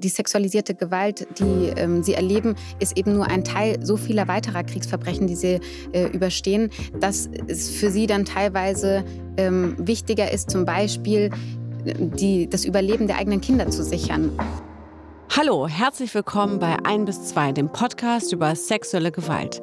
die sexualisierte Gewalt, die ähm, sie erleben, ist eben nur ein Teil so vieler weiterer Kriegsverbrechen, die sie äh, überstehen, dass es für sie dann teilweise ähm, wichtiger ist, zum Beispiel äh, die, das Überleben der eigenen Kinder zu sichern. Hallo, herzlich willkommen bei 1 bis 2, dem Podcast über sexuelle Gewalt.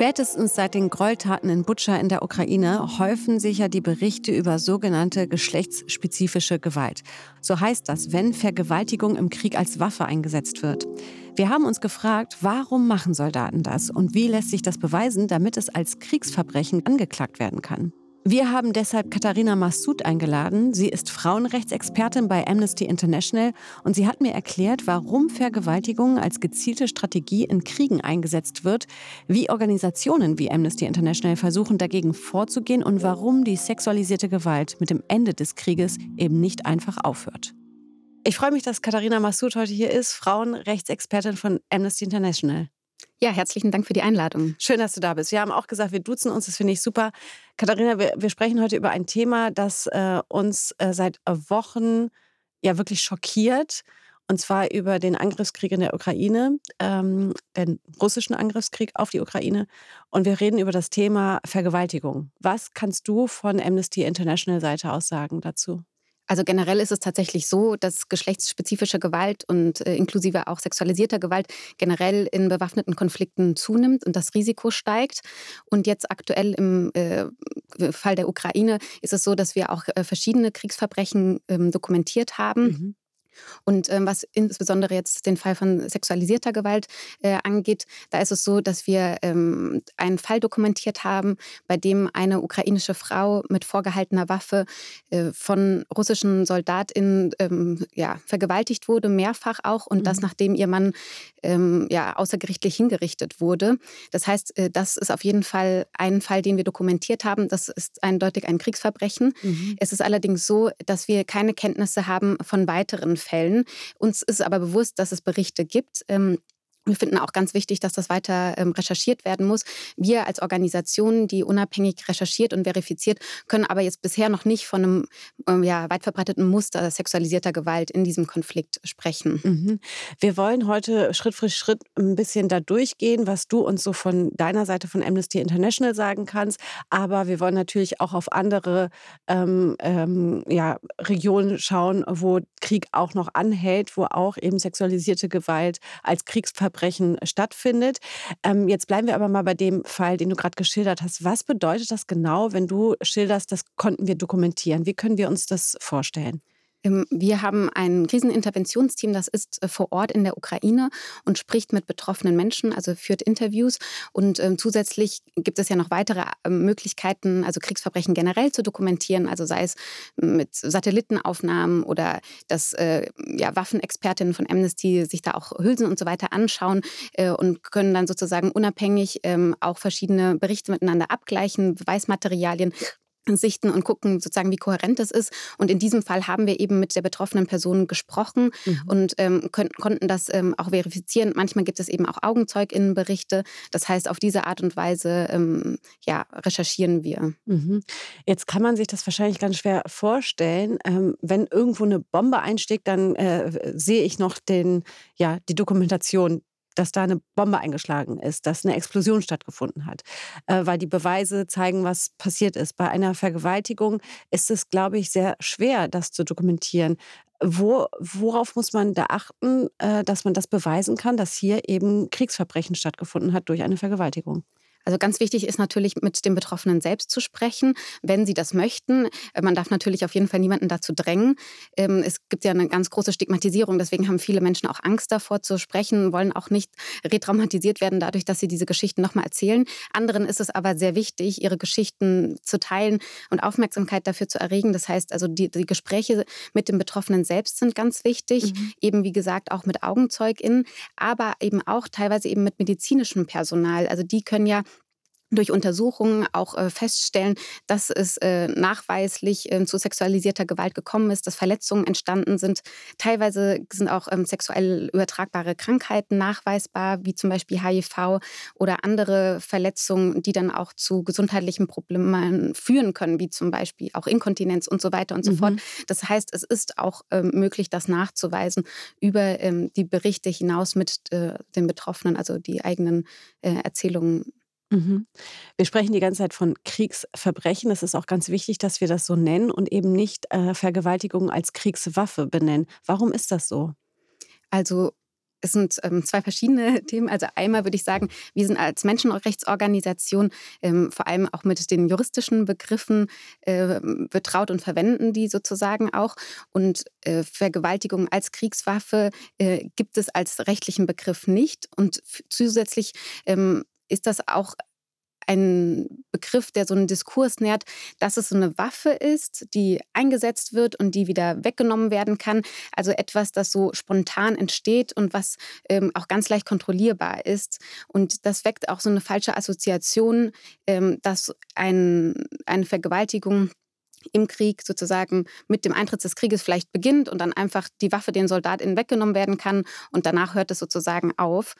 Spätestens seit den Gräueltaten in Butscha in der Ukraine häufen sich ja die Berichte über sogenannte geschlechtsspezifische Gewalt. So heißt das, wenn Vergewaltigung im Krieg als Waffe eingesetzt wird. Wir haben uns gefragt, warum machen Soldaten das und wie lässt sich das beweisen, damit es als Kriegsverbrechen angeklagt werden kann. Wir haben deshalb Katharina Massoud eingeladen. Sie ist Frauenrechtsexpertin bei Amnesty International und sie hat mir erklärt, warum Vergewaltigung als gezielte Strategie in Kriegen eingesetzt wird, wie Organisationen wie Amnesty International versuchen dagegen vorzugehen und warum die sexualisierte Gewalt mit dem Ende des Krieges eben nicht einfach aufhört. Ich freue mich, dass Katharina Massoud heute hier ist, Frauenrechtsexpertin von Amnesty International. Ja, herzlichen Dank für die Einladung. Schön, dass du da bist. Wir haben auch gesagt, wir duzen uns, das finde ich super. Katharina, wir, wir, sprechen heute über ein Thema, das äh, uns äh, seit Wochen ja wirklich schockiert. Und zwar über den Angriffskrieg in der Ukraine, ähm, den russischen Angriffskrieg auf die Ukraine. Und wir reden über das Thema Vergewaltigung. Was kannst du von Amnesty International Seite aus sagen dazu? Also generell ist es tatsächlich so, dass geschlechtsspezifische Gewalt und äh, inklusive auch sexualisierter Gewalt generell in bewaffneten Konflikten zunimmt und das Risiko steigt. Und jetzt aktuell im äh, Fall der Ukraine ist es so, dass wir auch äh, verschiedene Kriegsverbrechen ähm, dokumentiert haben. Mhm. Und ähm, was insbesondere jetzt den Fall von sexualisierter Gewalt äh, angeht, da ist es so, dass wir ähm, einen Fall dokumentiert haben, bei dem eine ukrainische Frau mit vorgehaltener Waffe äh, von russischen SoldatInnen ähm, ja, vergewaltigt wurde, mehrfach auch, und mhm. das nachdem ihr Mann ähm, ja, außergerichtlich hingerichtet wurde. Das heißt, äh, das ist auf jeden Fall ein Fall, den wir dokumentiert haben. Das ist eindeutig ein Kriegsverbrechen. Mhm. Es ist allerdings so, dass wir keine Kenntnisse haben von weiteren Fällen. Uns ist aber bewusst, dass es Berichte gibt. Ähm, wir finden auch ganz wichtig, dass das weiter ähm, recherchiert werden muss. Wir als Organisation, die unabhängig recherchiert und verifiziert, können aber jetzt bisher noch nicht von einem ähm, ja, weit verbreiteten Muster sexualisierter Gewalt in diesem Konflikt sprechen. Mhm. Wir wollen heute Schritt für Schritt ein bisschen da durchgehen, was du uns so von deiner Seite von Amnesty International sagen kannst. Aber wir wollen natürlich auch auf andere ähm, ähm ja, Regionen schauen, wo Krieg auch noch anhält, wo auch eben sexualisierte Gewalt als Kriegsverbrechen Verbrechen stattfindet. Ähm, jetzt bleiben wir aber mal bei dem Fall, den du gerade geschildert hast. Was bedeutet das genau, wenn du schilderst, das konnten wir dokumentieren? Wie können wir uns das vorstellen? Ähm, wir haben ein Kriseninterventionsteam, das ist äh, vor Ort in der Ukraine und spricht mit betroffenen Menschen, also führt Interviews. Und ähm, zusätzlich gibt es ja noch weitere ähm, Möglichkeiten, also Kriegsverbrechen generell zu dokumentieren, also sei es mit Satellitenaufnahmen oder dass äh, ja, Waffenexpertinnen von Amnesty sich da auch Hülsen und so weiter anschauen äh, und können dann sozusagen unabhängig auch verschiedene Berichte miteinander abgleichen, Beweismaterialien sichten und gucken sozusagen, wie kohärent das ist. Und in diesem Fall haben wir eben mit der betroffenen Person gesprochen mhm. und ähm, können, konnten das ähm, auch verifizieren. Manchmal gibt es eben auch AugenzeugInnenberichte. Das heißt, auf diese Art und Weise ähm, ja, recherchieren wir. Mhm. Jetzt kann man sich das wahrscheinlich ganz schwer vorstellen. Ähm, wenn irgendwo eine Bombe einschlägt, dann äh, sehe ich noch den, ja, die Dokumentation dass da eine Bombe eingeschlagen ist, dass eine Explosion stattgefunden hat, äh, weil die Beweise zeigen, was passiert ist. Bei einer Vergewaltigung ist es, glaube ich, sehr schwer, das zu dokumentieren. Wo, worauf muss man da achten, äh, dass man das beweisen kann, dass hier eben Kriegsverbrechen stattgefunden hat durch eine Vergewaltigung? Also ganz wichtig ist natürlich, mit den Betroffenen selbst zu sprechen, wenn sie das möchten. Äh, man darf natürlich auf jeden Fall niemanden dazu drängen. Ähm, es gibt ja eine ganz große Stigmatisierung, deswegen haben viele Menschen auch Angst davor zu sprechen, wollen auch nicht retraumatisiert werden dadurch, dass sie diese Geschichten nochmal erzählen. Anderen ist es aber sehr wichtig, ihre Geschichten zu teilen und Aufmerksamkeit dafür zu erregen. Das heißt also, die, die Gespräche mit den Betroffenen selbst sind ganz wichtig, mhm. eben wie gesagt auch mit AugenzeugInnen, aber eben auch teilweise eben mit medizinischem Personal. Also die können ja durch Untersuchungen auch äh, feststellen, dass es äh, nachweislich äh, zu sexualisierter Gewalt gekommen ist, dass Verletzungen entstanden sind. Teilweise sind auch ähm, sexuell übertragbare Krankheiten nachweisbar, wie zum Beispiel HIV oder andere Verletzungen, die dann auch zu gesundheitlichen Problemen führen können, wie zum Beispiel auch Inkontinenz und so weiter und so mhm. fort. Das heißt, es ist auch ähm, möglich, das nachzuweisen über ähm, die Berichte hinaus mit äh, den Betroffenen, also die eigenen äh, Erzählungen Mhm. Wir sprechen die ganze Zeit von Kriegsverbrechen. Es ist auch ganz wichtig, dass wir das so nennen und eben nicht äh, Vergewaltigung als Kriegswaffe benennen. Warum ist das so? Also es sind ähm, zwei verschiedene Themen. Also einmal würde ich sagen, wir sind als Menschenrechtsorganisation ähm, vor allem auch mit den juristischen Begriffen äh, betraut und verwenden die sozusagen auch. Und äh, Vergewaltigung als Kriegswaffe äh, gibt es als rechtlichen Begriff nicht. Und zusätzlich ähm, ist das auch ein Begriff, der so einen Diskurs nährt, dass es so eine Waffe ist, die eingesetzt wird und die wieder weggenommen werden kann. Also etwas, das so spontan entsteht und was ähm, auch ganz leicht kontrollierbar ist. Und das weckt auch so eine falsche Assoziation, ähm, dass ein, eine Vergewaltigung im Krieg sozusagen mit dem Eintritt des Krieges vielleicht beginnt und dann einfach die Waffe den SoldatInnen weggenommen werden kann und danach hört es sozusagen auf.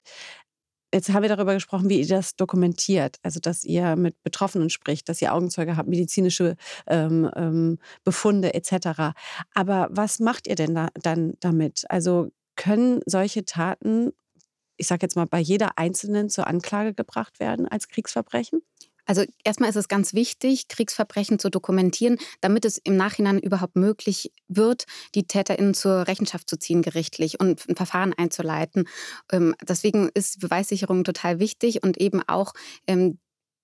Jetzt haben wir darüber gesprochen, wie ihr das dokumentiert, also dass ihr mit Betroffenen spricht, dass ihr Augenzeuge habt, medizinische ähm, ähm, Befunde etc. Aber was macht ihr denn da, dann damit? Also können solche Taten, ich sage jetzt mal, bei jeder Einzelnen zur Anklage gebracht werden als Kriegsverbrechen? Also erstmal ist es ganz wichtig, Kriegsverbrechen zu dokumentieren, damit es im Nachhinein überhaupt möglich wird, die TäterInnen zur Rechenschaft zu ziehen gerichtlich und ein Verfahren einzuleiten. Ähm, deswegen ist Beweissicherung total wichtig und eben auch ähm,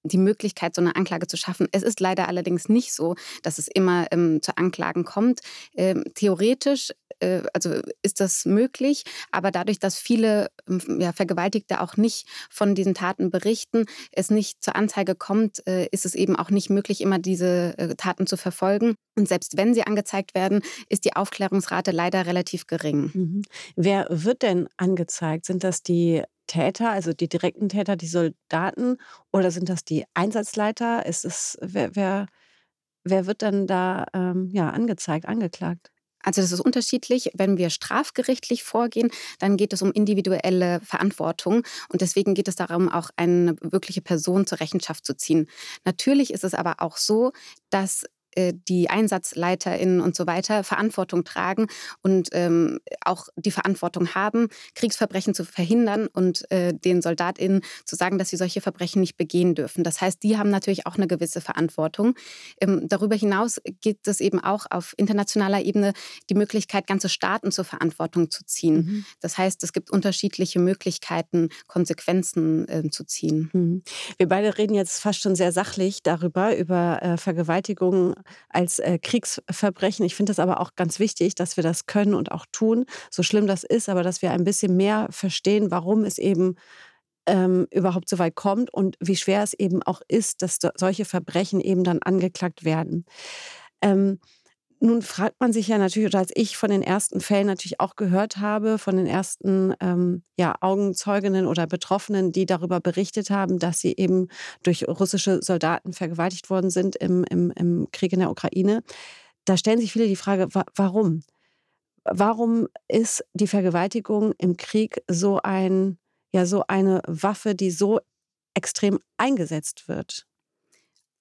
die Möglichkeit, so eine Anklage zu schaffen. Es ist leider allerdings nicht so, dass es immer ähm, zu Anklagen kommt. Ähm, theoretisch äh, also ist das möglich, aber dadurch, dass viele ähm, ja, Vergewaltigte auch nicht von diesen Taten berichten, es nicht zur Anzeige kommt, äh, ist es eben auch nicht möglich, immer diese äh, Taten zu verfolgen. Und selbst wenn sie angezeigt werden, ist die Aufklärungsrate leider relativ gering. Mhm. Wer wird denn angezeigt? Sind das die Täter, also die direkten Täter, die Soldaten, oder sind das die Einsatzleiter? Ist es, wer, wer, wer wird dann da ähm, ja, angezeigt, angeklagt? Also das ist unterschiedlich. Wenn wir strafgerichtlich vorgehen, dann geht es um individuelle Verantwortung und deswegen geht es darum, auch eine wirkliche Person zur Rechenschaft zu ziehen. Natürlich ist es aber auch so, dass die EinsatzleiterInnen und so weiter Verantwortung tragen und ähm, auch die Verantwortung haben, Kriegsverbrechen zu verhindern und äh, den SoldatInnen zu sagen, dass sie solche Verbrechen nicht begehen dürfen. Das heißt, die haben natürlich auch eine gewisse Verantwortung. Ähm, darüber hinaus gibt es eben auch auf internationaler Ebene die Möglichkeit, ganze Staaten zur Verantwortung zu ziehen. Mhm. Das heißt, es gibt unterschiedliche Möglichkeiten, Konsequenzen äh, zu ziehen. Mhm. Wir beide reden jetzt fast schon sehr sachlich darüber, über äh, Vergewaltigungen als äh, Kriegsverbrechen. Ich finde es aber auch ganz wichtig, dass wir das können und auch tun, so schlimm das ist, aber dass wir ein bisschen mehr verstehen, warum es eben ähm, überhaupt so weit kommt und wie schwer es eben auch ist, dass solche Verbrechen eben dann angeklagt werden. Ähm, nun fragt man sich ja natürlich, oder als ich von den ersten Fällen natürlich auch gehört habe, von den ersten ähm, ja, Augenzeuginnen oder Betroffenen, die darüber berichtet haben, dass sie eben durch russische Soldaten vergewaltigt worden sind im, im, im Krieg in der Ukraine, da stellen sich viele die Frage, wa warum? Warum ist die Vergewaltigung im Krieg so ein, ja, so eine Waffe, die so extrem eingesetzt wird?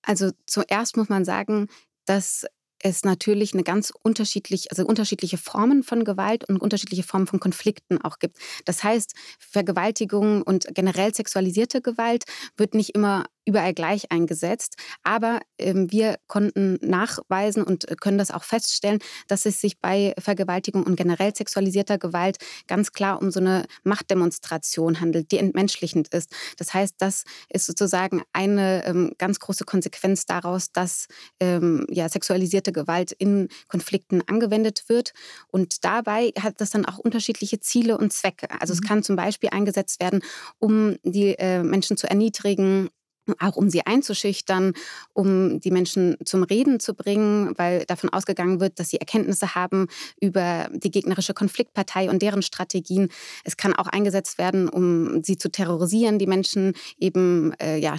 Also zuerst muss man sagen, dass es natürlich eine ganz unterschiedlich, also unterschiedliche Formen von Gewalt und unterschiedliche Formen von Konflikten auch gibt. Das heißt, Vergewaltigung und generell sexualisierte Gewalt wird nicht immer überall gleich eingesetzt. Aber ähm, wir konnten nachweisen und können das auch feststellen, dass es sich bei Vergewaltigung und generell sexualisierter Gewalt ganz klar um so eine Machtdemonstration handelt, die entmenschlichend ist. Das heißt, das ist sozusagen eine ähm, ganz große Konsequenz daraus, dass ähm, ja, sexualisierte Gewalt in Konflikten angewendet wird. Und dabei hat das dann auch unterschiedliche Ziele und Zwecke. Also mhm. es kann zum Beispiel eingesetzt werden, um die äh, Menschen zu erniedrigen, auch um sie einzuschüchtern, um die Menschen zum Reden zu bringen, weil davon ausgegangen wird, dass sie Erkenntnisse haben über die gegnerische Konfliktpartei und deren Strategien. Es kann auch eingesetzt werden, um sie zu terrorisieren, die Menschen eben äh, ja,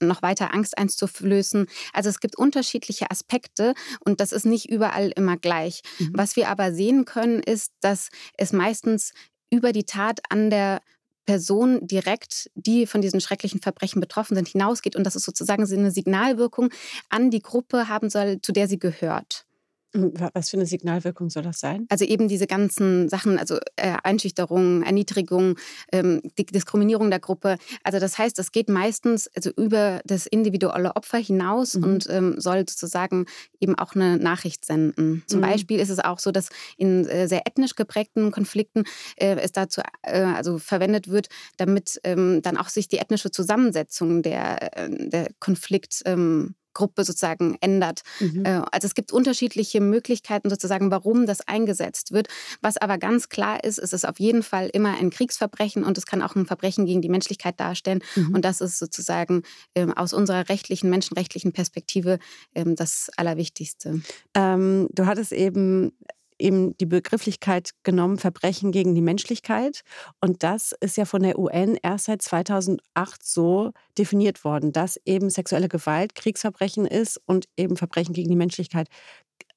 noch weiter Angst einzuflößen. Also es gibt unterschiedliche Aspekte und das ist nicht überall immer gleich. Mhm. Was wir aber sehen können, ist, dass es meistens über die Tat an der Person direkt, die von diesen schrecklichen Verbrechen betroffen sind, hinausgeht und dass es sozusagen eine Signalwirkung an die Gruppe haben soll, zu der sie gehört. Was für eine Signalwirkung soll das sein? Also eben diese ganzen Sachen, also äh, Einschüchterung, Erniedrigung, ähm, Diskriminierung der Gruppe. Also das heißt, es geht meistens also über das individuelle Opfer hinaus mhm. und ähm, soll sozusagen eben auch eine Nachricht senden. Zum mhm. Beispiel ist es auch so, dass in äh, sehr ethnisch geprägten Konflikten äh, es dazu äh, also verwendet wird, damit ähm, dann auch sich die ethnische Zusammensetzung der, der Konflikt ähm, Gruppe sozusagen ändert. Mhm. Äh, also es gibt unterschiedliche Möglichkeiten sozusagen, warum das eingesetzt wird. Was aber ganz klar ist, ist es auf jeden Fall immer ein Kriegsverbrechen und es kann auch ein Verbrechen gegen die Menschlichkeit darstellen. Mhm. Und das ist sozusagen ähm, aus unserer rechtlichen, menschenrechtlichen Perspektive ähm, das Allerwichtigste. Ähm, du hattest eben eben die Begrifflichkeit genommen, Verbrechen gegen die Menschlichkeit. Und das ist ja von der UN erst seit 2008 so definiert worden, dass eben sexuelle Gewalt Kriegsverbrechen ist und eben Verbrechen gegen die Menschlichkeit.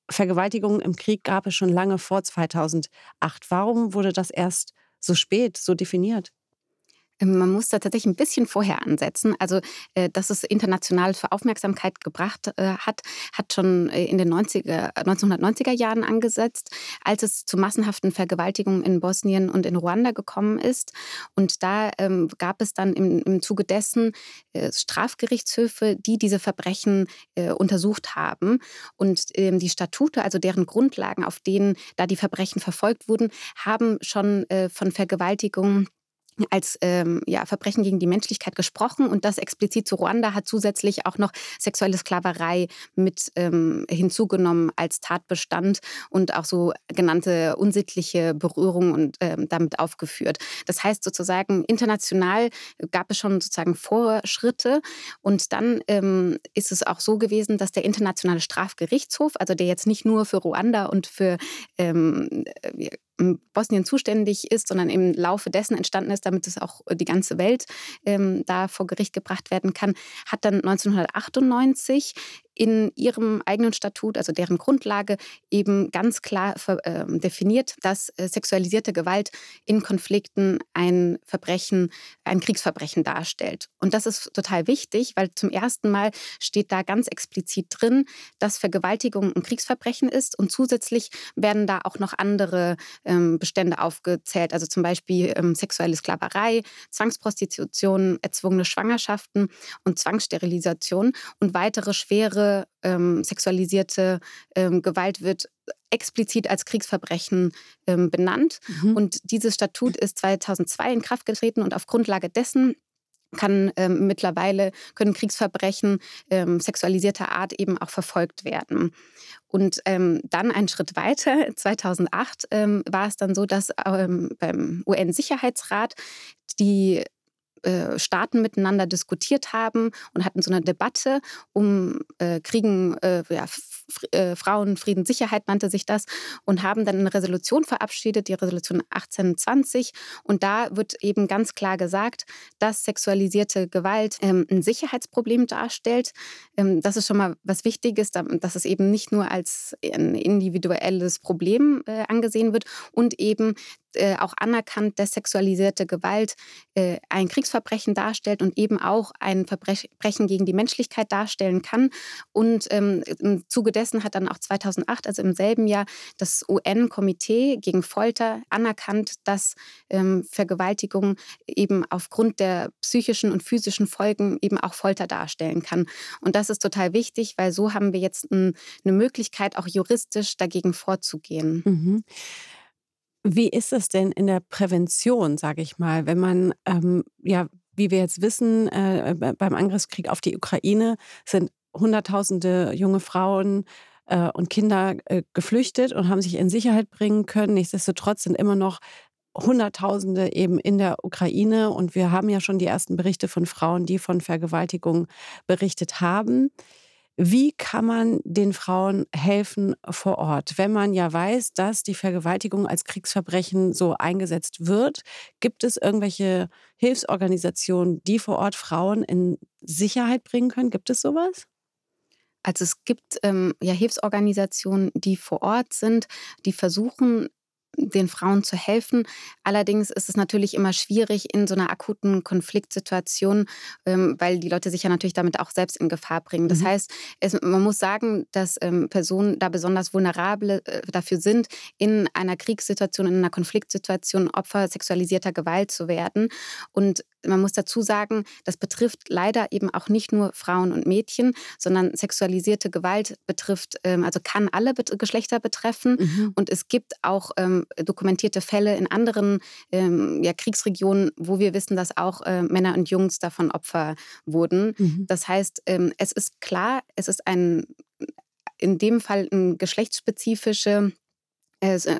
Vergewaltigungen im Krieg gab es schon lange vor 2008. Warum wurde das erst so spät so definiert? Ähm, man muss da tatsächlich ein bisschen vorher ansetzen. Also, äh, dass es international für Aufmerksamkeit gebracht äh, hat, hat schon äh, in den 90er, 1990er Jahren angesetzt, als es zu massenhaften Vergewaltigungen in Bosnien und in Ruanda gekommen ist. Und da ähm, gab es dann im, im Zuge dessen Strafgerichtshöfe, die diese Verbrechen untersucht haben. Und ähm, die Statute, also deren Grundlagen, auf denen da die Verbrechen verfolgt wurden, haben schon von Vergewaltigungen als ähm, ja, Verbrechen gegen die Menschlichkeit gesprochen und das explizit zu Ruanda hat zusätzlich auch noch sexuelle Sklaverei mit ähm, hinzugenommen als Tatbestand und auch so genannte unsittliche Berührung und ähm, damit aufgeführt. Das heißt sozusagen international gab es schon sozusagen Vorschritte und dann ähm, ist es auch so gewesen, dass der internationale Strafgerichtshof, also der jetzt nicht nur für Ruanda und für ähm, äh, Bosnien zuständig ist, sondern im Laufe dessen entstanden ist, damit es auch die ganze Welt ähm, da vor Gericht gebracht werden kann, hat dann 1998 in ihrem eigenen Statut, also deren Grundlage, eben ganz klar äh, definiert, dass äh, sexualisierte Gewalt in Konflikten ein Verbrechen, ein Kriegsverbrechen darstellt. Und das ist total wichtig, weil zum ersten Mal steht da ganz explizit drin, dass Vergewaltigung ein Kriegsverbrechen ist und zusätzlich werden da auch noch andere ähm, Bestände aufgezählt, also zum Beispiel ähm, sexuelle Sklaverei, Zwangsprostitution, erzwungene Schwangerschaften und Zwangssterilisation und weitere schwere ähm, sexualisierte ähm, Gewalt wird explizit als Kriegsverbrechen ähm, benannt. Mhm. Und dieses Statut ist 2002 in Kraft getreten und auf Grundlage dessen kann ähm, mittlerweile können Kriegsverbrechen ähm, sexualisierter Art eben auch verfolgt werden. Und ähm, dann einen Schritt weiter, 2008 ähm, war es dann so, dass ähm, beim UN-Sicherheitsrat die äh, Staaten miteinander diskutiert haben und hatten so eine Debatte um äh, Kriegen, äh, ja, äh, Frauen, Frieden, Sicherheit nannte sich das und haben dann eine Resolution verabschiedet, die Resolution 1820. Und da wird eben ganz klar gesagt, dass sexualisierte Gewalt ähm, ein Sicherheitsproblem darstellt. Ähm, das ist schon mal was Wichtiges, dass es eben nicht nur als ein individuelles Problem äh, angesehen wird und eben äh, auch anerkannt, dass sexualisierte Gewalt äh, ein Kriegsverbrechen darstellt und eben auch ein Verbrechen gegen die Menschlichkeit darstellen kann. Und ähm, im Zuge dessen hat dann auch 2008, also im selben Jahr, das UN-Komitee gegen Folter anerkannt, dass ähm, Vergewaltigung eben aufgrund der psychischen und physischen Folgen eben auch Folter darstellen kann. Und das ist total wichtig, weil so haben wir jetzt ein, eine Möglichkeit, auch juristisch dagegen vorzugehen. Mhm. Wie ist es denn in der Prävention, sage ich mal, wenn man, ähm, ja, wie wir jetzt wissen, äh, beim Angriffskrieg auf die Ukraine sind Hunderttausende junge Frauen äh, und Kinder äh, geflüchtet und haben sich in Sicherheit bringen können. Nichtsdestotrotz sind immer noch Hunderttausende eben in der Ukraine und wir haben ja schon die ersten Berichte von Frauen, die von Vergewaltigung berichtet haben. Wie kann man den Frauen helfen vor Ort? Wenn man ja weiß, dass die Vergewaltigung als Kriegsverbrechen so eingesetzt wird, gibt es irgendwelche Hilfsorganisationen, die vor Ort Frauen in Sicherheit bringen können? Gibt es sowas? Also es gibt ähm, ja Hilfsorganisationen, die vor Ort sind, die versuchen den Frauen zu helfen. Allerdings ist es natürlich immer schwierig in so einer akuten Konfliktsituation, ähm, weil die Leute sich ja natürlich damit auch selbst in Gefahr bringen. Das mhm. heißt, es, man muss sagen, dass ähm, Personen da besonders vulnerabel äh, dafür sind, in einer Kriegssituation, in einer Konfliktsituation Opfer sexualisierter Gewalt zu werden. Und man muss dazu sagen, das betrifft leider eben auch nicht nur Frauen und Mädchen, sondern sexualisierte Gewalt betrifft, ähm, also kann alle Geschlechter betreffen. Mhm. Und es gibt auch ähm, dokumentierte Fälle in anderen ähm, ja, Kriegsregionen, wo wir wissen, dass auch äh, Männer und Jungs davon Opfer wurden. Mhm. Das heißt, es ist klar, es ist ein in dem Fall eine geschlechtsspezifische äh,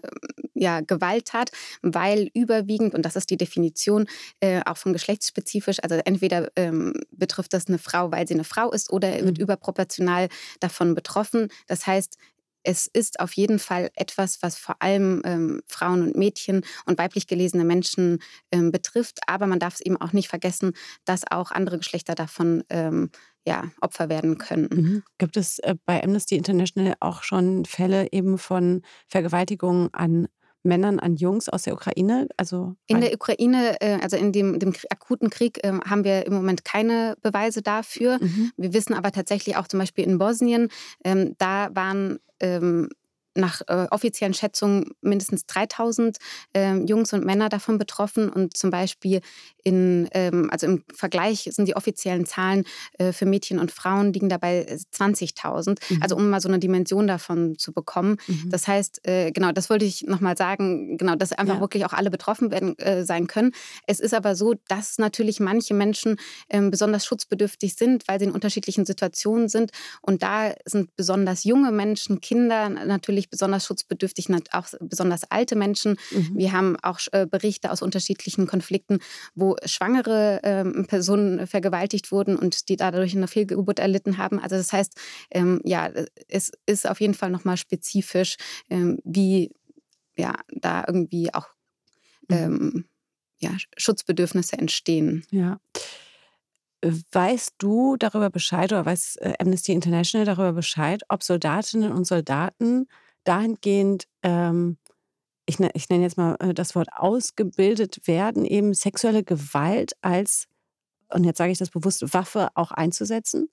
ja, Gewalttat, weil überwiegend, und das ist die Definition, äh, auch von geschlechtsspezifisch, also entweder ähm, betrifft das eine Frau, weil sie eine Frau ist, oder wird mhm. überproportional davon betroffen. Das heißt, es ist auf jeden Fall etwas, was vor allem ähm, Frauen und Mädchen und weiblich gelesene Menschen ähm, betrifft. Aber man darf es eben auch nicht vergessen, dass auch andere Geschlechter davon ähm, ja, Opfer werden können. Mhm. Gibt es äh, bei Amnesty International auch schon Fälle eben von Vergewaltigungen an Männern an Jungs aus der Ukraine? Also in der Ukraine, äh, also in dem, dem akuten Krieg, ähm, haben wir im Moment keine Beweise dafür. Mhm. Wir wissen aber tatsächlich auch zum Beispiel in Bosnien, ähm, da waren ähm, nach äh, offiziellen Schätzungen mindestens 3000 äh, Jungs und Männer davon betroffen. Und zum Beispiel in, ähm, also im Vergleich sind die offiziellen Zahlen äh, für Mädchen und Frauen liegen dabei 20.000. Mhm. Also um mal so eine Dimension davon zu bekommen. Mhm. Das heißt, äh, genau, das wollte ich nochmal sagen, genau, dass einfach ja. wirklich auch alle betroffen werden, äh, sein können. Es ist aber so, dass natürlich manche Menschen ähm, besonders schutzbedürftig sind, weil sie in unterschiedlichen Situationen sind. Und da sind besonders junge Menschen, Kinder natürlich besonders schutzbedürftig, auch besonders alte Menschen. Mhm. Wir haben auch äh, Berichte aus unterschiedlichen Konflikten, wo schwangere ähm, Personen vergewaltigt wurden und die dadurch eine Fehlgeburt erlitten haben. Also das heißt, ähm, ja, es ist auf jeden Fall nochmal spezifisch, ähm, wie ja, da irgendwie auch mhm. ja, Schutzbedürfnisse entstehen. Ja. Weißt du darüber Bescheid oder weiß äh, Amnesty International darüber Bescheid, ob Soldatinnen und Soldaten dahingehend, ähm, ich, ne, ich nenne jetzt mal äh, das Wort ausgebildet werden, eben sexuelle Gewalt als, und jetzt sage ich das bewusst, Waffe auch einzusetzen?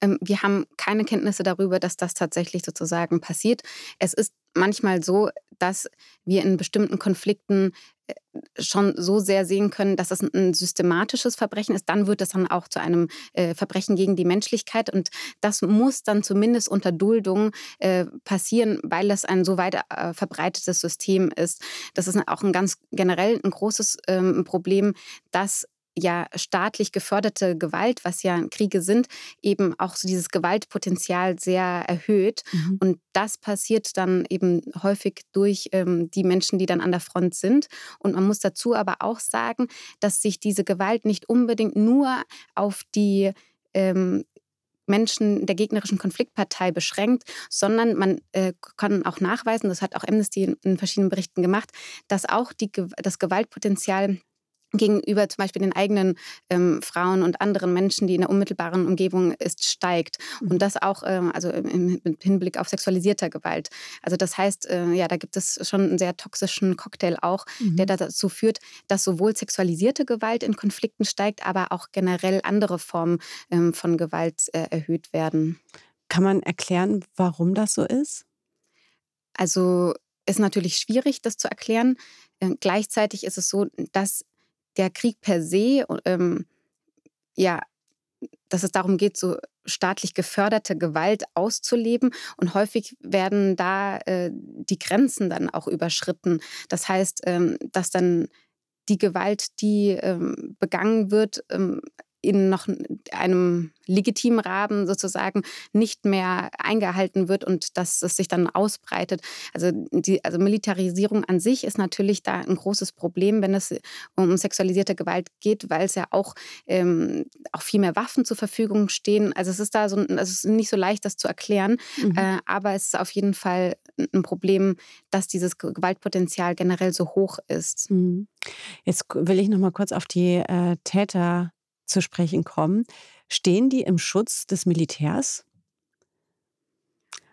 Ähm, wir haben keine Kenntnisse darüber, dass das tatsächlich sozusagen passiert. Es ist manchmal so, dass wir in bestimmten Konflikten äh, schon so sehr sehen können, dass es ein systematisches Verbrechen ist, dann wird es dann auch zu einem äh, Verbrechen gegen die Menschlichkeit. Und das muss dann zumindest unter Duldung äh, passieren, weil es ein so weit verbreitetes System ist. Das ist auch ein ganz generell ein großes ähm, Problem, dass ja staatlich geförderte Gewalt, was ja Kriege sind, eben auch so dieses Gewaltpotenzial sehr erhöht. Mhm. Und das passiert dann eben häufig durch ähm, die Menschen, die dann an der Front sind. Und man muss dazu aber auch sagen, dass sich diese Gewalt nicht unbedingt nur auf die ähm, Menschen der gegnerischen Konfliktpartei beschränkt, sondern man äh, kann auch nachweisen, das hat auch Amnesty in, in verschiedenen Berichten gemacht, dass auch die, das Gewaltpotenzial gegenüber zum Beispiel den eigenen ähm, Frauen und anderen Menschen, die in der unmittelbaren Umgebung ist, steigt. Und mhm. das auch ähm, also im, im, Hinblick auf sexualisierter Gewalt. Also das heißt, äh, ja, da gibt es schon einen sehr toxischen Cocktail auch, mhm. der dazu führt, dass sowohl sexualisierte Gewalt in Konflikten steigt, aber auch generell andere Formen ähm, von Gewalt äh, erhöht werden. Kann man erklären, warum das so ist? Also ist natürlich schwierig, das zu erklären. Äh, gleichzeitig ist es so, dass der Krieg per se, ähm, ja, dass es darum geht, so staatlich geförderte Gewalt auszuleben. Und häufig werden da äh, die Grenzen dann auch überschritten. Das heißt, ähm, dass dann die Gewalt, die ähm, begangen wird, ähm, in noch einem legitimen Rahmen sozusagen nicht mehr eingehalten wird und dass es sich dann ausbreitet. Also die also Militarisierung an sich ist natürlich da ein großes Problem, wenn es um sexualisierte Gewalt geht, weil es ja auch, ähm, auch viel mehr Waffen zur Verfügung stehen. Also es ist da so, also es ist nicht so leicht, das zu erklären, mhm. äh, aber es ist auf jeden Fall ein Problem, dass dieses Gewaltpotenzial generell so hoch ist. Mhm. Jetzt will ich noch mal kurz auf die äh, Täter zu sprechen kommen. Stehen die im Schutz des Militärs?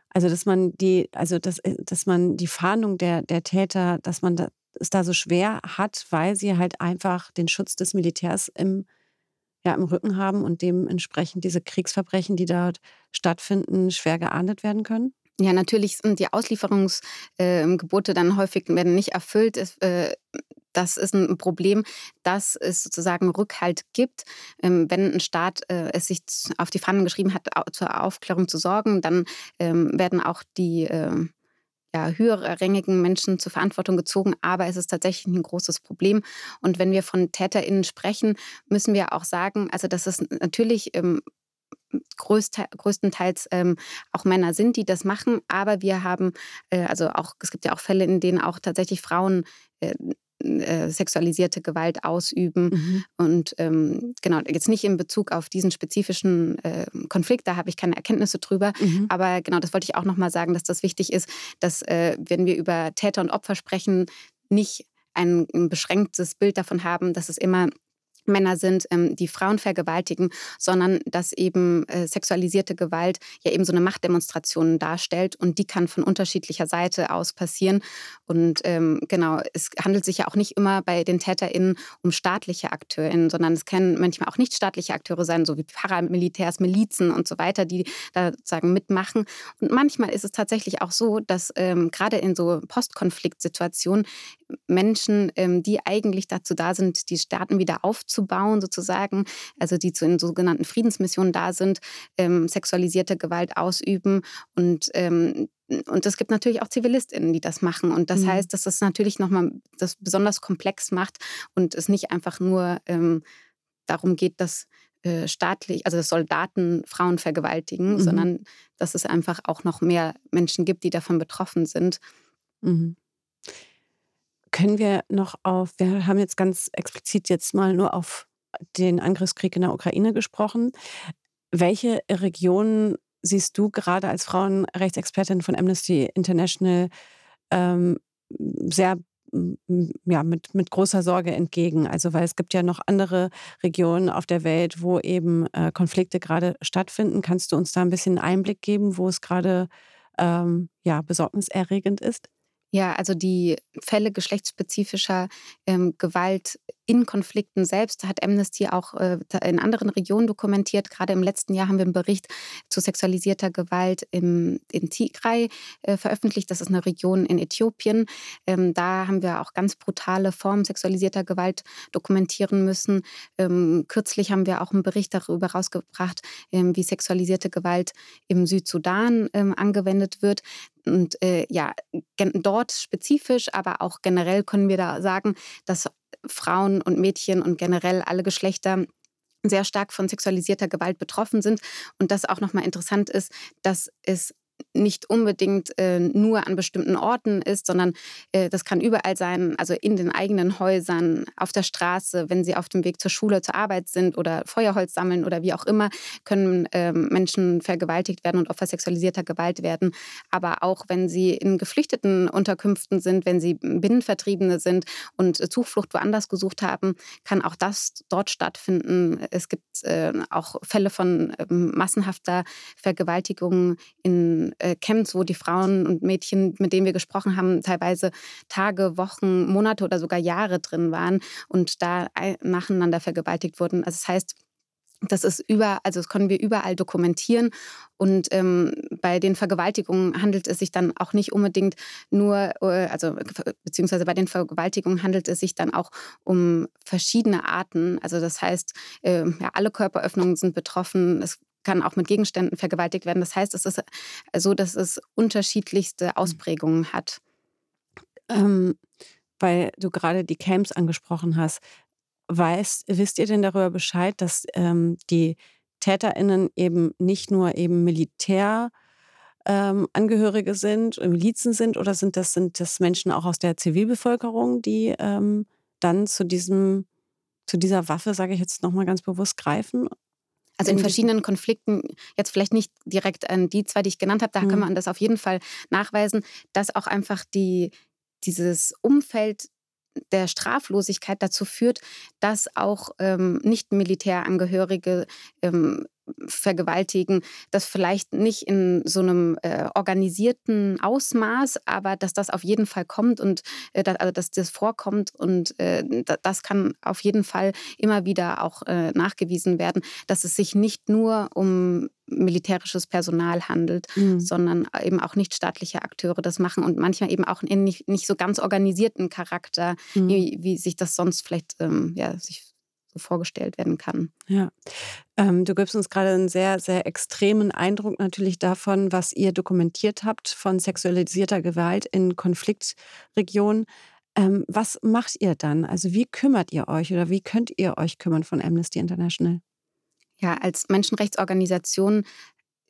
Also, dass man die, also dass, äh, dass man die Fahndung der, der Täter, dass man da, es da so schwer hat, weil sie halt einfach den Schutz des Militärs im, ja, im Rücken haben und dementsprechend diese Kriegsverbrechen, die dort stattfinden, schwer geahndet werden können? Ja, natürlich sind die Auslieferungsgebote äh, dann häufig werden nicht erfüllt. Es, äh, das ist ein Problem, dass es sozusagen Rückhalt gibt. Ähm, wenn ein Staat äh, es sich auf die Fahnen geschrieben hat, zur Aufklärung zu sorgen, dann ähm, werden auch die ähm, ja, höherrangigen Menschen zur Verantwortung gezogen, aber es ist tatsächlich ein großes Problem. Und wenn wir von TäterInnen sprechen, müssen wir auch sagen, also dass es natürlich größtenteils ähm, auch Männer sind, die das machen, aber wir haben, äh, also auch, es gibt ja auch Fälle, in denen auch tatsächlich Frauen äh, äh, sexualisierte Gewalt ausüben. Mhm. Und ähm, genau, jetzt nicht in Bezug auf diesen spezifischen äh, Konflikt, da habe ich keine Erkenntnisse drüber. Mhm. Aber genau, das wollte ich auch nochmal sagen, dass das wichtig ist, dass äh, wenn wir über Täter und Opfer sprechen, nicht ein, ein beschränktes Bild davon haben, dass es immer Männer sind, ähm, die Frauen vergewaltigen, sondern dass eben äh, sexualisierte Gewalt ja eben so eine Machtdemonstration darstellt und die kann von unterschiedlicher Seite aus passieren. Und ähm, genau, es handelt sich ja auch nicht immer bei den TäterInnen um staatliche AkteurInnen, sondern es können manchmal auch nicht staatliche Akteure sein, so wie Paramilitärs, Milizen und so weiter, die da sozusagen mitmachen. Und manchmal ist es tatsächlich auch so, dass ähm, gerade in so Postkonfliktsituationen Menschen, die eigentlich dazu da sind, die Staaten wieder aufzubauen, sozusagen, also die zu den sogenannten Friedensmissionen da sind, ähm, sexualisierte Gewalt ausüben und ähm, und es gibt natürlich auch ZivilistInnen, die das machen. Und das mhm. heißt, dass das natürlich nochmal das besonders komplex macht und es nicht einfach nur ähm, darum geht, dass äh, staatlich, also dass Soldaten Frauen vergewaltigen, mhm. sondern dass es einfach auch noch mehr Menschen gibt, die davon betroffen sind. Mhm. Können wir noch auf, wir haben jetzt ganz explizit jetzt mal nur auf den Angriffskrieg in der Ukraine gesprochen. Welche Regionen siehst du gerade als Frauenrechtsexpertin von Amnesty International ähm, sehr ja, mit, mit großer Sorge entgegen. Also weil es gibt ja noch andere Regionen auf der Welt, wo eben äh, Konflikte gerade stattfinden. Kannst du uns da ein bisschen Einblick geben, wo es gerade ähm, ja, besorgniserregend ist? Ja, also die Fälle geschlechtsspezifischer ähm, Gewalt in Konflikten selbst hat Amnesty auch äh, in anderen Regionen dokumentiert. Gerade im letzten Jahr haben wir einen Bericht zu sexualisierter Gewalt im, in Tigray äh, veröffentlicht. Das ist eine Region in Äthiopien. Ähm, da haben wir auch ganz brutale Formen sexualisierter Gewalt dokumentieren müssen. Ähm, kürzlich haben wir auch einen Bericht darüber rausgebracht, ähm, wie sexualisierte Gewalt im Südsudan angewendet wird. Und äh, ja, dort spezifisch, aber auch generell können wir da sagen, dass Frauen und Mädchen und generell alle Geschlechter sehr stark von sexualisierter Gewalt betroffen sind. Und das auch nochmal interessant ist, dass es nicht unbedingt äh, nur an bestimmten Orten ist, sondern äh, das kann überall sein, also in den eigenen Häusern, auf der Straße, wenn sie auf dem Weg zur Schule, zur Arbeit sind oder Feuerholz sammeln oder wie auch immer, können äh, Menschen vergewaltigt werden und Opfer sexualisierter Gewalt werden. Aber auch wenn sie in geflüchteten Unterkünften sind, wenn sie Binnenvertriebene sind und Zuflucht woanders gesucht haben, kann auch das dort stattfinden. Es gibt äh, auch Fälle von ähm, massenhafter Vergewaltigung in äh, Camps, wo die Frauen und Mädchen, mit denen wir gesprochen haben, teilweise Tage, Wochen, Monate oder sogar Jahre drin waren und da nacheinander vergewaltigt wurden. Also das heißt, das ist über, also das können wir überall dokumentieren. Und ähm, bei den Vergewaltigungen handelt es sich dann auch nicht unbedingt nur, äh, also beziehungsweise bei den Vergewaltigungen handelt es sich dann auch um verschiedene Arten. Also das heißt, äh, ja, alle Körperöffnungen sind betroffen. Es kann auch mit Gegenständen vergewaltigt werden. Das heißt, es ist so, dass es unterschiedlichste hm. Ausprägungen hat. Ähm, weil du gerade die Camps angesprochen hast. Weißt, wisst ihr denn darüber Bescheid, dass ähm, die TäterInnen eben nicht nur eben Militär ähm, Angehörige sind, Milizen sind oder sind das, sind das Menschen auch aus der Zivilbevölkerung, die ähm, dann zu diesem, zu dieser Waffe, sage ich jetzt nochmal ganz bewusst, greifen? Also in verschiedenen Konflikten, jetzt vielleicht nicht direkt an die zwei, die ich genannt habe, da mhm. kann man das auf jeden Fall nachweisen, dass auch einfach die, dieses Umfeld der Straflosigkeit dazu führt, dass auch ähm, Nicht-Militärangehörige ähm, vergewaltigen, das vielleicht nicht in so einem äh, organisierten Ausmaß, aber dass das auf jeden Fall kommt und äh, dass, also dass das vorkommt und äh, das kann auf jeden Fall immer wieder auch äh, nachgewiesen werden, dass es sich nicht nur um militärisches Personal handelt, mhm. sondern eben auch nicht staatliche Akteure das machen und manchmal eben auch in nicht, nicht so ganz organisierten Charakter, mhm. wie, wie sich das sonst vielleicht ähm, ja, sich vorgestellt werden kann. Ja, ähm, du gibst uns gerade einen sehr, sehr extremen Eindruck natürlich davon, was ihr dokumentiert habt von sexualisierter Gewalt in Konfliktregionen. Ähm, was macht ihr dann? Also wie kümmert ihr euch oder wie könnt ihr euch kümmern von Amnesty International? Ja, als Menschenrechtsorganisation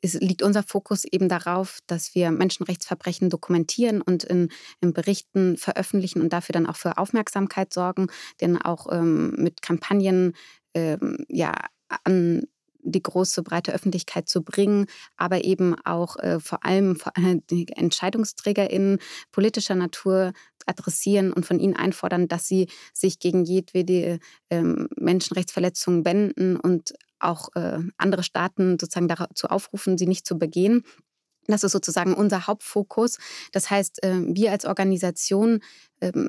ist, liegt unser Fokus eben darauf, dass wir Menschenrechtsverbrechen dokumentieren und in, in Berichten veröffentlichen und dafür dann auch für Aufmerksamkeit sorgen, denn auch ähm, mit Kampagnen ähm, ja, an die große breite Öffentlichkeit zu bringen, aber eben auch äh, vor allem vor, äh, die EntscheidungsträgerInnen politischer Natur adressieren und von ihnen einfordern, dass sie sich gegen jedwede äh, Menschenrechtsverletzungen wenden und auch äh, andere Staaten sozusagen dazu aufrufen, sie nicht zu begehen. Das ist sozusagen unser Hauptfokus. Das heißt, äh, wir als Organisation ähm,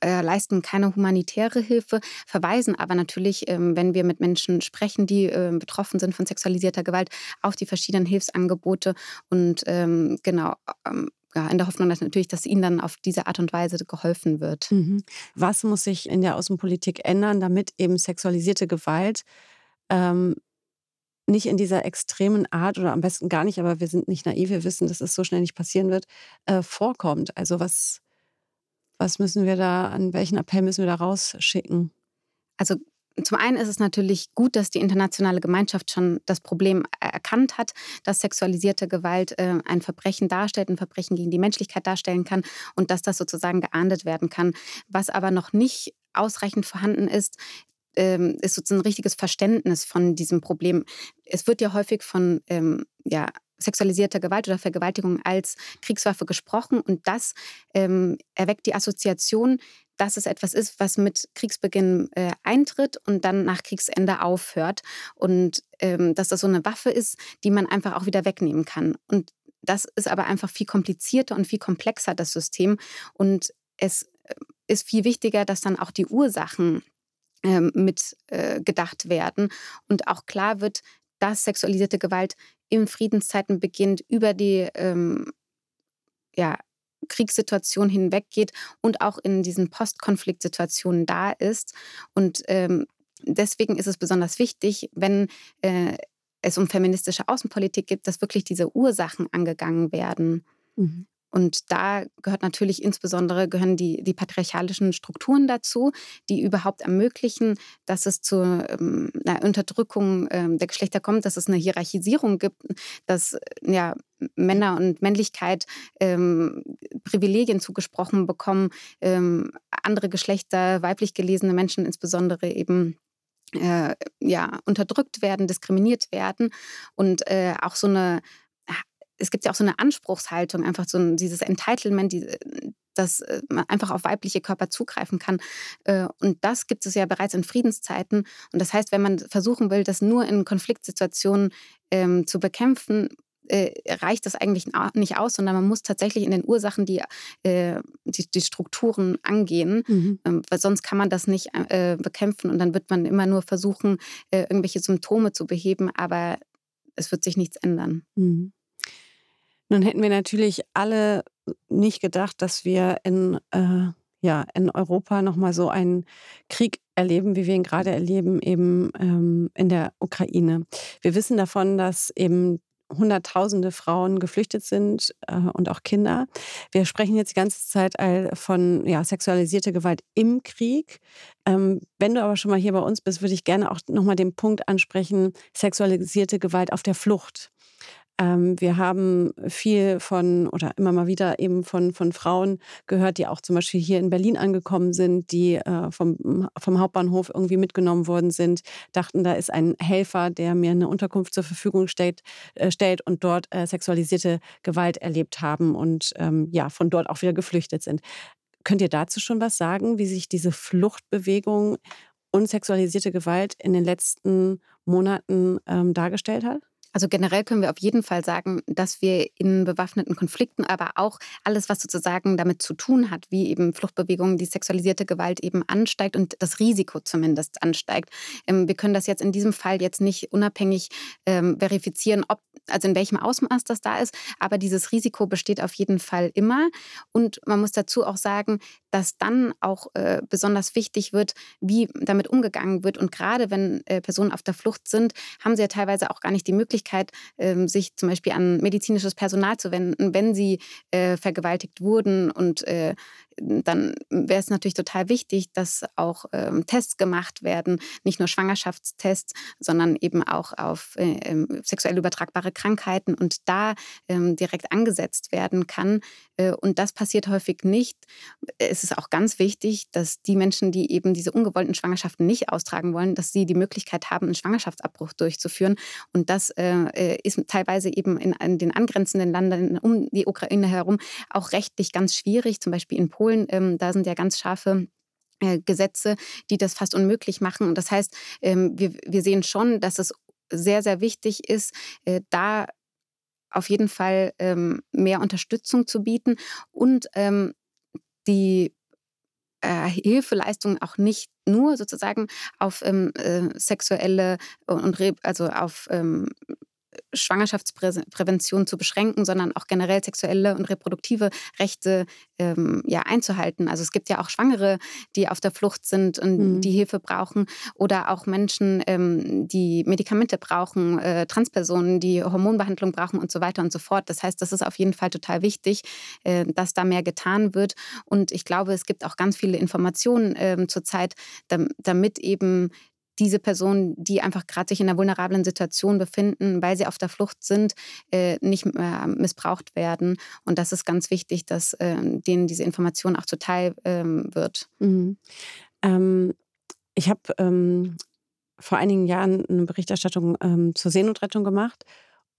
äh, leisten keine humanitäre Hilfe, verweisen aber natürlich, ähm, wenn wir mit Menschen sprechen, die äh, betroffen sind von sexualisierter Gewalt, auf die verschiedenen Hilfsangebote und ähm, genau ähm, ja, in der Hoffnung, dass natürlich, dass ihnen dann auf diese Art und Weise geholfen wird. Mhm. Was muss sich in der Außenpolitik ändern, damit eben sexualisierte Gewalt ähm, nicht in dieser extremen Art oder am besten gar nicht, aber wir sind nicht naiv, wir wissen, dass es so schnell nicht passieren wird, äh, vorkommt. Also was, was müssen wir da, an welchen Appell müssen wir da rausschicken? Also zum einen ist es natürlich gut, dass die internationale Gemeinschaft schon das Problem erkannt hat, dass sexualisierte Gewalt äh, ein Verbrechen darstellt, ein Verbrechen gegen die Menschlichkeit darstellen kann und dass das sozusagen geahndet werden kann. Was aber noch nicht ausreichend vorhanden ist, ähm, ist sozusagen ein richtiges Verständnis von diesem Problem. Es wird ja häufig von ähm, ja, sexualisierter Gewalt oder Vergewaltigung als Kriegswaffe gesprochen und das ähm, erweckt die Assoziation, dass es etwas ist, was mit Kriegsbeginn äh, eintritt und dann nach Kriegsende aufhört und ähm, dass das so eine Waffe ist, die man einfach auch wieder wegnehmen kann. Und das ist aber einfach viel komplizierter und viel komplexer, das System. Und es äh, ist viel wichtiger, dass dann auch die Ursachen mit äh, gedacht werden und auch klar wird, dass sexualisierte Gewalt in Friedenszeiten beginnt, über die ähm, ja, Kriegssituation hinweggeht und auch in diesen Postkonfliktsituationen da ist. Und ähm, deswegen ist es besonders wichtig, wenn äh, es um feministische Außenpolitik geht, dass wirklich diese Ursachen angegangen werden. Mhm. Und da gehört natürlich insbesondere gehören die, die patriarchalischen Strukturen dazu, die überhaupt ermöglichen, dass es zu ähm, einer Unterdrückung ähm, der Geschlechter kommt, dass es eine Hierarchisierung gibt, dass ja, Männer und Männlichkeit ähm, Privilegien zugesprochen bekommen, ähm, andere Geschlechter, weiblich gelesene Menschen insbesondere eben äh, ja, unterdrückt werden, diskriminiert werden und äh, auch so eine es gibt ja auch so eine Anspruchshaltung, einfach so ein, dieses Entitlement, die, dass äh, man einfach auf weibliche Körper zugreifen kann. Äh, und das gibt es ja bereits in Friedenszeiten. Und das heißt, wenn man versuchen will, das nur in Konfliktsituationen ähm, zu bekämpfen, äh, reicht das eigentlich nicht aus, sondern man muss tatsächlich in den Ursachen die, äh, die, die, Strukturen angehen, mhm. ähm, weil sonst kann man das nicht äh, bekämpfen und dann wird man immer nur versuchen, äh, irgendwelche Symptome zu beheben, aber es wird sich nichts ändern. Mhm. Nun hätten wir natürlich alle nicht gedacht, dass wir in, äh, ja, in Europa nochmal so einen Krieg erleben, wie wir ihn gerade erleben, eben ähm, in der Ukraine. Wir wissen davon, dass eben Hunderttausende Frauen geflüchtet sind äh, und auch Kinder. Wir sprechen jetzt die ganze Zeit von ja, sexualisierter Gewalt im Krieg. Ähm, wenn du aber schon mal hier bei uns bist, würde ich gerne auch nochmal den Punkt ansprechen, sexualisierte Gewalt auf der Flucht. Ähm, wir haben viel von oder immer mal wieder eben von, von Frauen gehört, die auch zum Beispiel hier in Berlin angekommen sind, die äh, vom, vom Hauptbahnhof irgendwie mitgenommen worden sind, dachten, da ist ein Helfer, der mir eine Unterkunft zur Verfügung stellt, äh, stellt und dort äh, sexualisierte Gewalt erlebt haben und ähm, ja, von dort auch wieder geflüchtet sind. Könnt ihr dazu schon was sagen, wie sich diese Fluchtbewegung und sexualisierte Gewalt in den letzten Monaten ähm, dargestellt hat? Also generell können wir auf jeden Fall sagen, dass wir in bewaffneten Konflikten, aber auch alles, was sozusagen damit zu tun hat, wie eben Fluchtbewegungen, die sexualisierte Gewalt eben ansteigt und das Risiko zumindest ansteigt. Ähm, wir können das jetzt in diesem Fall jetzt nicht unabhängig ähm, verifizieren, ob, also in welchem Ausmaß das da ist, aber dieses Risiko besteht auf jeden Fall immer. Und man muss dazu auch sagen, dass dann auch äh, besonders wichtig wird, wie damit umgegangen wird. Und gerade wenn äh, Personen auf der Flucht sind, haben sie ja teilweise auch gar nicht die Möglichkeit, äh, sich zum Beispiel an medizinisches Personal zu wenden, wenn sie äh, vergewaltigt wurden. Und äh, dann wäre es natürlich total wichtig, dass auch ähm, Tests gemacht werden, nicht nur Schwangerschaftstests, sondern eben auch auf äh, ähm, sexuell übertragbare Krankheiten und da ähm, direkt angesetzt werden kann. und das passiert häufig nicht. Es es ist auch ganz wichtig, dass die Menschen, die eben diese ungewollten Schwangerschaften nicht austragen wollen, dass sie die Möglichkeit haben, einen Schwangerschaftsabbruch durchzuführen. Und das äh, ist teilweise eben in, in, den angrenzenden Ländern um die Ukraine herum auch rechtlich ganz schwierig. Zum Beispiel in Polen, ähm, da sind ja ganz scharfe äh, Gesetze, die das fast unmöglich machen. Und das heißt, ähm, wir, wir sehen schon, dass es sehr, sehr wichtig ist, äh, da auf jeden Fall ähm, mehr Unterstützung zu bieten und ähm, die äh, Hilfeleistung auch nicht nur sozusagen auf ähm, äh, sexuelle und also auf ähm, Schwangerschaftsprävention zu beschränken, sondern auch generell sexuelle und reproduktive Rechte ähm, ja, einzuhalten. Also es gibt ja auch Schwangere, die auf der Flucht sind und mhm. die Hilfe brauchen oder auch Menschen, ähm, die Medikamente brauchen, äh, Transpersonen, die Hormonbehandlung brauchen und so weiter und so fort. Das heißt, das ist auf jeden Fall total wichtig, äh, dass da mehr getan wird. Und ich glaube, es gibt auch ganz viele Informationen äh, zurzeit, damit eben diese Personen, die einfach gerade sich in einer vulnerablen Situation befinden, weil sie auf der Flucht sind, äh, nicht mehr missbraucht werden. Und das ist ganz wichtig, dass äh, denen diese Information auch zuteil ähm, wird. Mhm. Ähm, ich habe ähm, vor einigen Jahren eine Berichterstattung ähm, zur Seenotrettung gemacht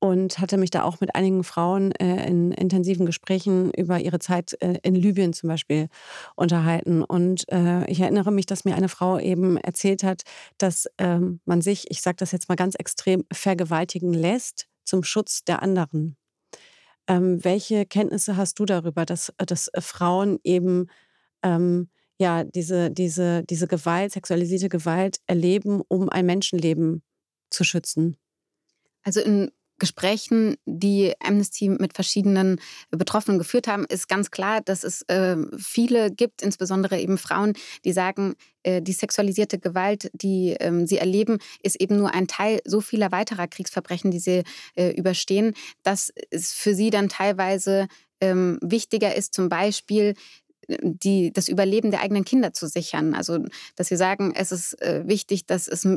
und hatte mich da auch mit einigen Frauen äh, in intensiven Gesprächen über ihre Zeit äh, in Libyen zum Beispiel unterhalten. Und äh, ich erinnere mich, dass mir eine Frau eben erzählt hat, dass ähm, man sich, ich sage das jetzt mal ganz extrem, vergewaltigen lässt zum Schutz der anderen. Ähm, welche Kenntnisse hast du darüber, dass, dass Frauen eben ähm, ja, diese, diese, diese Gewalt, sexualisierte Gewalt erleben, um ein Menschenleben zu schützen? Also in Gesprächen, die Amnesty mit verschiedenen Betroffenen geführt haben, ist ganz klar, dass es äh, viele gibt, insbesondere eben Frauen, die sagen, äh, die sexualisierte Gewalt, die ähm, sie erleben, ist eben nur ein Teil so vieler weiterer Kriegsverbrechen, die sie äh, überstehen, dass es für sie dann teilweise ähm, wichtiger ist, zum Beispiel äh, die, das Überleben der eigenen Kinder zu sichern. Also, dass sie sagen, es ist äh, wichtig, dass es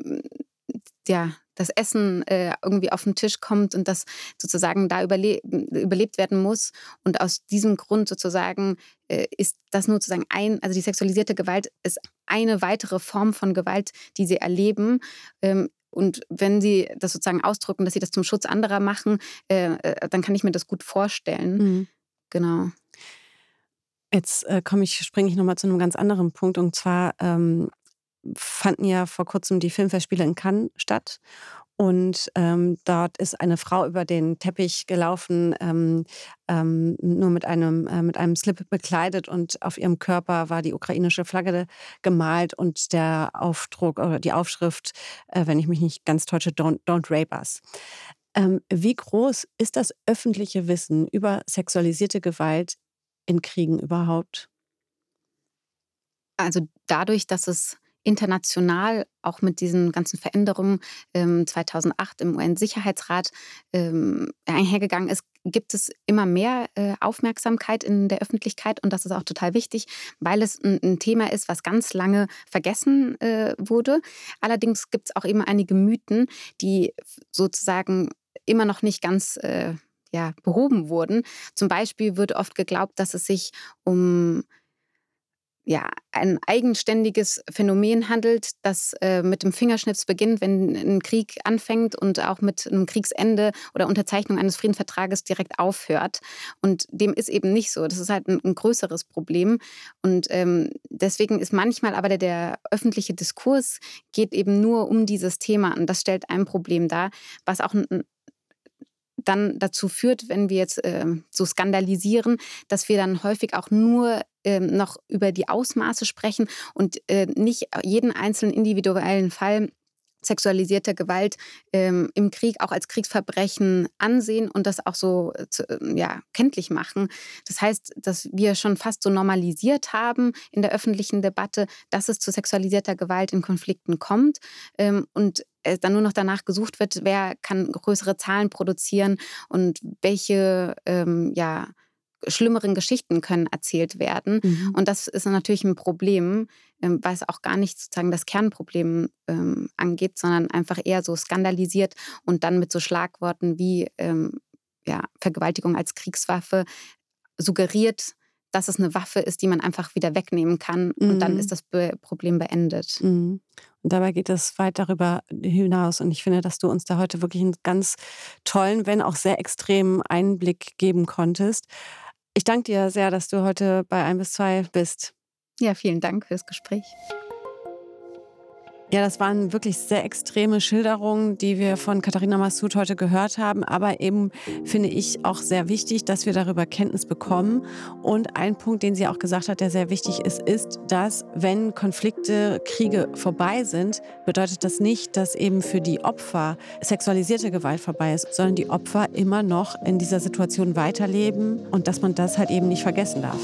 ja, das Essen äh, irgendwie auf den Tisch kommt und das sozusagen da überle überlebt werden muss. Und aus diesem Grund sozusagen äh, ist das nur sozusagen ein, also die sexualisierte Gewalt ist eine weitere Form von Gewalt, die sie erleben. Ähm, und wenn sie das sozusagen ausdrücken, dass sie das zum Schutz anderer machen, äh, äh dann kann ich mir das gut vorstellen. Mhm. Genau. Jetzt äh, komme ich, springe ich nochmal zu einem ganz anderen Punkt. Und zwar ähm, fanden ja vor kurzem die Filmfestspiele in Cannes statt. Und ähm, dort ist eine Frau über den Teppich gelaufen, ähm, ähm, nur mit einem, äh, mit einem Slip bekleidet und auf ihrem Körper war die ukrainische Flagge gemalt und der Aufdruck oder die Aufschrift, äh, wenn ich mich nicht ganz täusche, Don't, don't Rape Us. Ähm, wie groß ist das öffentliche Wissen über sexualisierte Gewalt in Kriegen überhaupt? Also dadurch, dass es international auch mit diesen ganzen Veränderungen ähm, 2008 im UN-Sicherheitsrat ähm, einhergegangen ist, gibt es immer mehr äh, Aufmerksamkeit in der Öffentlichkeit und das ist auch total wichtig, weil es ein, ein Thema ist, was ganz lange vergessen äh, wurde. Allerdings gibt es auch eben einige Mythen, die sozusagen immer noch nicht ganz äh, ja, behoben wurden. Zum Beispiel wird oft geglaubt, dass es sich um ja, ein eigenständiges Phänomen handelt, das äh, mit dem Fingerschnips beginnt, wenn ein Krieg anfängt und auch mit einem Kriegsende oder Unterzeichnung eines Friedensvertrages direkt aufhört. Und dem ist eben nicht so. Das ist halt ein, ein größeres Problem. Und ähm, deswegen ist manchmal aber der, der öffentliche Diskurs geht eben nur um dieses Thema und das stellt ein Problem dar, was auch ein, dann dazu führt, wenn wir jetzt äh, so skandalisieren, dass wir dann häufig auch nur äh, noch über die Ausmaße sprechen und äh, nicht jeden einzelnen individuellen Fall sexualisierte Gewalt ähm, im Krieg auch als Kriegsverbrechen ansehen und das auch so äh, zu, ähm, ja, kenntlich machen. Das heißt, dass wir schon fast so normalisiert haben in der öffentlichen Debatte, dass es zu sexualisierter Gewalt in Konflikten kommt ähm, und es dann nur noch danach gesucht wird, wer kann größere Zahlen produzieren und welche ähm, ja, schlimmeren Geschichten können erzählt werden. Mhm. Und das ist natürlich ein Problem, ähm, weil es auch gar nicht sozusagen das Kernproblem ähm, angeht, sondern einfach eher so skandalisiert und dann mit so Schlagworten wie ähm, ja, Vergewaltigung als Kriegswaffe suggeriert, dass es eine Waffe ist, die man einfach wieder wegnehmen kann. Mhm. Und dann mhm. ist das Be Problem beendet. Mhm. Und dabei geht es weit darüber hinaus. Und ich finde, dass du uns da heute wirklich einen ganz tollen, wenn auch sehr extremen Einblick geben konntest. Ich danke dir sehr, dass du heute bei 1 bis 2 bist. Ja, vielen Dank fürs Gespräch. Ja, das waren wirklich sehr extreme Schilderungen, die wir von Katharina Massoud heute gehört haben. Aber eben finde ich auch sehr wichtig, dass wir darüber Kenntnis bekommen. Und ein Punkt, den sie auch gesagt hat, der sehr wichtig ist, ist, dass wenn Konflikte, Kriege vorbei sind, bedeutet das nicht, dass eben für die Opfer sexualisierte Gewalt vorbei ist, sondern die Opfer immer noch in dieser Situation weiterleben und dass man das halt eben nicht vergessen darf.